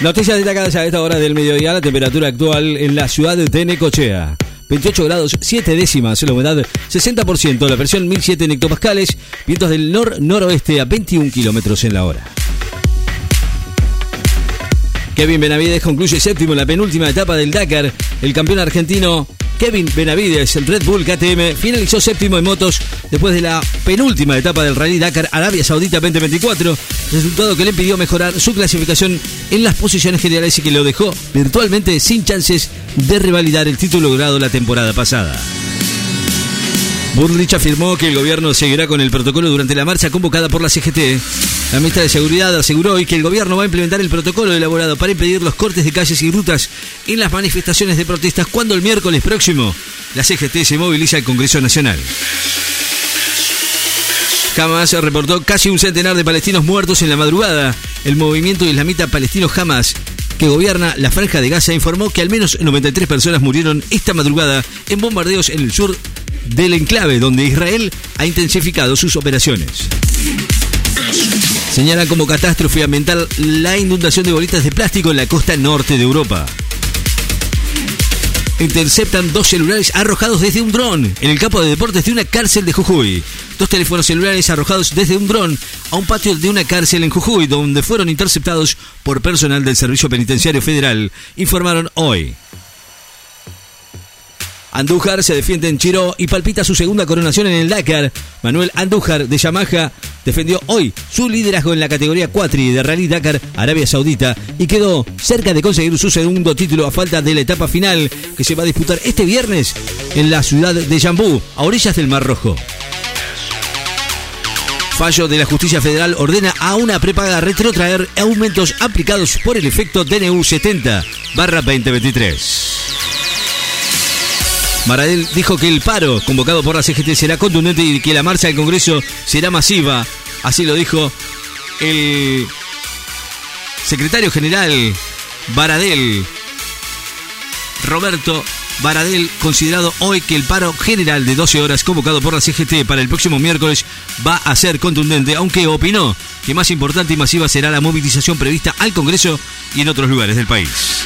Noticias destacadas a esta hora del mediodía, la temperatura actual en la ciudad de Necochea. 28 grados 7 décimas, la humedad 60%, la presión 1007 en hectopascales, vientos del nor-noroeste a 21 kilómetros en la hora. Kevin Benavides concluye séptimo en la penúltima etapa del Dakar. El campeón argentino Kevin Benavides, el Red Bull KTM, finalizó séptimo en motos después de la penúltima etapa del Rally Dakar Arabia Saudita 2024, resultado que le impidió mejorar su clasificación en las posiciones generales y que lo dejó virtualmente sin chances de revalidar el título logrado la temporada pasada. Burlich afirmó que el gobierno seguirá con el protocolo durante la marcha convocada por la CGT. La ministra de Seguridad aseguró hoy que el gobierno va a implementar el protocolo elaborado para impedir los cortes de calles y rutas en las manifestaciones de protestas cuando el miércoles próximo la CGT se moviliza al Congreso Nacional. Hamas reportó casi un centenar de palestinos muertos en la madrugada. El movimiento islamita palestino Hamas que gobierna la franja de Gaza informó que al menos 93 personas murieron esta madrugada en bombardeos en el sur del enclave, donde Israel ha intensificado sus operaciones. Señala como catástrofe ambiental la inundación de bolitas de plástico en la costa norte de Europa. Interceptan dos celulares arrojados desde un dron en el campo de deportes de una cárcel de Jujuy. Dos teléfonos celulares arrojados desde un dron a un patio de una cárcel en Jujuy, donde fueron interceptados por personal del Servicio Penitenciario Federal, informaron hoy. Andújar se defiende en Chiro y palpita su segunda coronación en el Dakar. Manuel Andújar de Yamaha defendió hoy su liderazgo en la categoría Cuatri de Rally Dakar Arabia Saudita y quedó cerca de conseguir su segundo título a falta de la etapa final que se va a disputar este viernes en la ciudad de Jambú, a orillas del Mar Rojo. Fallo de la justicia federal ordena a una prepaga retrotraer aumentos aplicados por el efecto DNU 70 barra 2023. Maradel dijo que el paro convocado por la CGT será contundente y que la marcha del Congreso será masiva. Así lo dijo el secretario general Baradel, Roberto Baradel, considerado hoy que el paro general de 12 horas convocado por la CGT para el próximo miércoles va a ser contundente, aunque opinó que más importante y masiva será la movilización prevista al Congreso y en otros lugares del país.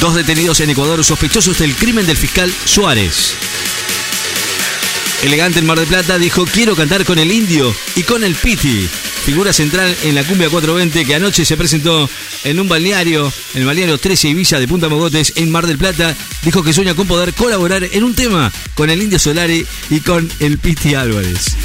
Dos detenidos en Ecuador sospechosos del crimen del fiscal Suárez. Elegante en Mar del Plata dijo quiero cantar con el indio y con el piti. Figura central en la cumbia 420 que anoche se presentó en un balneario, en el balneario 13 Ibiza de Punta Mogotes en Mar del Plata. Dijo que sueña con poder colaborar en un tema con el indio Solari y con el Piti Álvarez.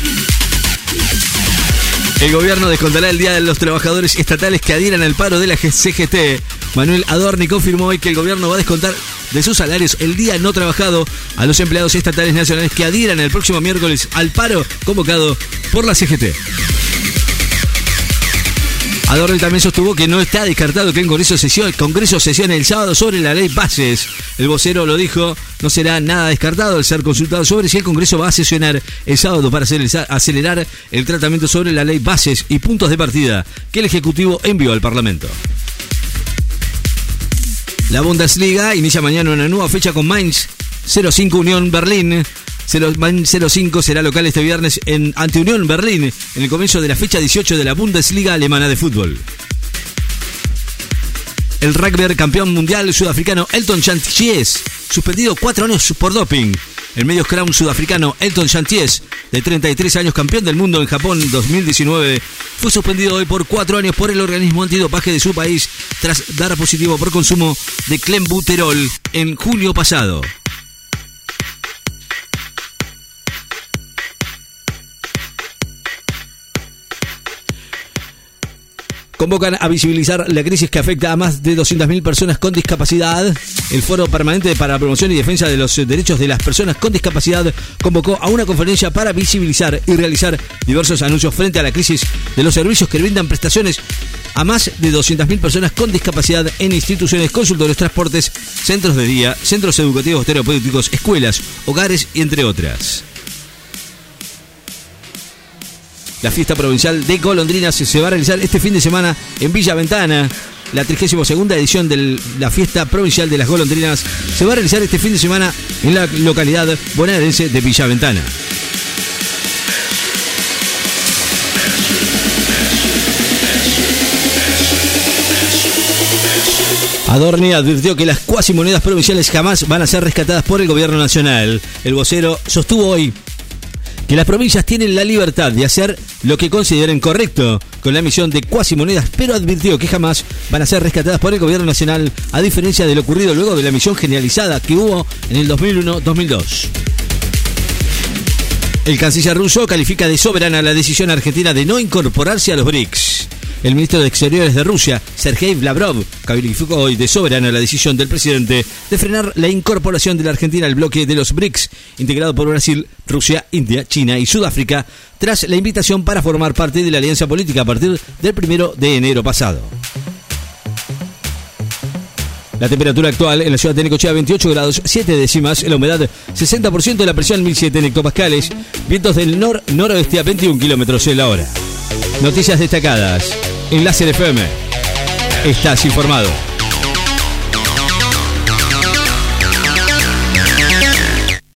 El gobierno descontará el Día de los Trabajadores Estatales que adhieran al paro de la CGT. Manuel Adorni confirmó hoy que el gobierno va a descontar de sus salarios el día no trabajado a los empleados estatales nacionales que adhieran el próximo miércoles al paro convocado por la CGT. Adorni también sostuvo que no está descartado que el Congreso, sesione, el Congreso sesione el sábado sobre la ley bases. El vocero lo dijo, no será nada descartado al ser consultado sobre si el Congreso va a sesionar el sábado para acelerar el tratamiento sobre la ley bases y puntos de partida que el Ejecutivo envió al Parlamento. La Bundesliga inicia mañana una nueva fecha con Mainz 05 Unión Berlín. 05 será local este viernes en ante Unión Berlín en el comienzo de la fecha 18 de la Bundesliga alemana de fútbol. El rugby campeón mundial sudafricano Elton Chanties, suspendido cuatro años por doping. El medio scrum sudafricano Elton Chanties, de 33 años campeón del mundo en Japón 2019, fue suspendido hoy por cuatro años por el organismo antidopaje de su país tras dar positivo por consumo de clenbuterol en julio pasado. Convocan a visibilizar la crisis que afecta a más de 200.000 personas con discapacidad. El Foro Permanente para la Promoción y Defensa de los Derechos de las Personas con Discapacidad convocó a una conferencia para visibilizar y realizar diversos anuncios frente a la crisis de los servicios que brindan prestaciones a más de 200.000 personas con discapacidad en instituciones, consultores, transportes, centros de día, centros educativos terapéuticos, escuelas, hogares y entre otras. La fiesta provincial de golondrinas se va a realizar este fin de semana en Villa Ventana. La 32 edición de la fiesta provincial de las golondrinas se va a realizar este fin de semana en la localidad bonaerense de Villa Ventana. Adorni advirtió que las cuasi monedas provinciales jamás van a ser rescatadas por el gobierno nacional. El vocero sostuvo hoy que las provincias tienen la libertad de hacer lo que consideren correcto con la emisión de cuasi monedas, pero advirtió que jamás van a ser rescatadas por el gobierno nacional, a diferencia de lo ocurrido luego de la emisión generalizada que hubo en el 2001-2002. El canciller ruso califica de soberana la decisión argentina de no incorporarse a los BRICS. El ministro de Exteriores de Rusia, Sergei Lavrov, calificó hoy de soberana la decisión del presidente de frenar la incorporación de la Argentina al bloque de los BRICS, integrado por Brasil, Rusia, India, China y Sudáfrica, tras la invitación para formar parte de la alianza política a partir del primero de enero pasado. La temperatura actual en la ciudad de Necochea 28 grados 7 décimas, la humedad 60% de la presión 1007 hectopascales, vientos del nor-noroeste a 21 kilómetros en la hora. Noticias destacadas en Láser FM. Estás informado.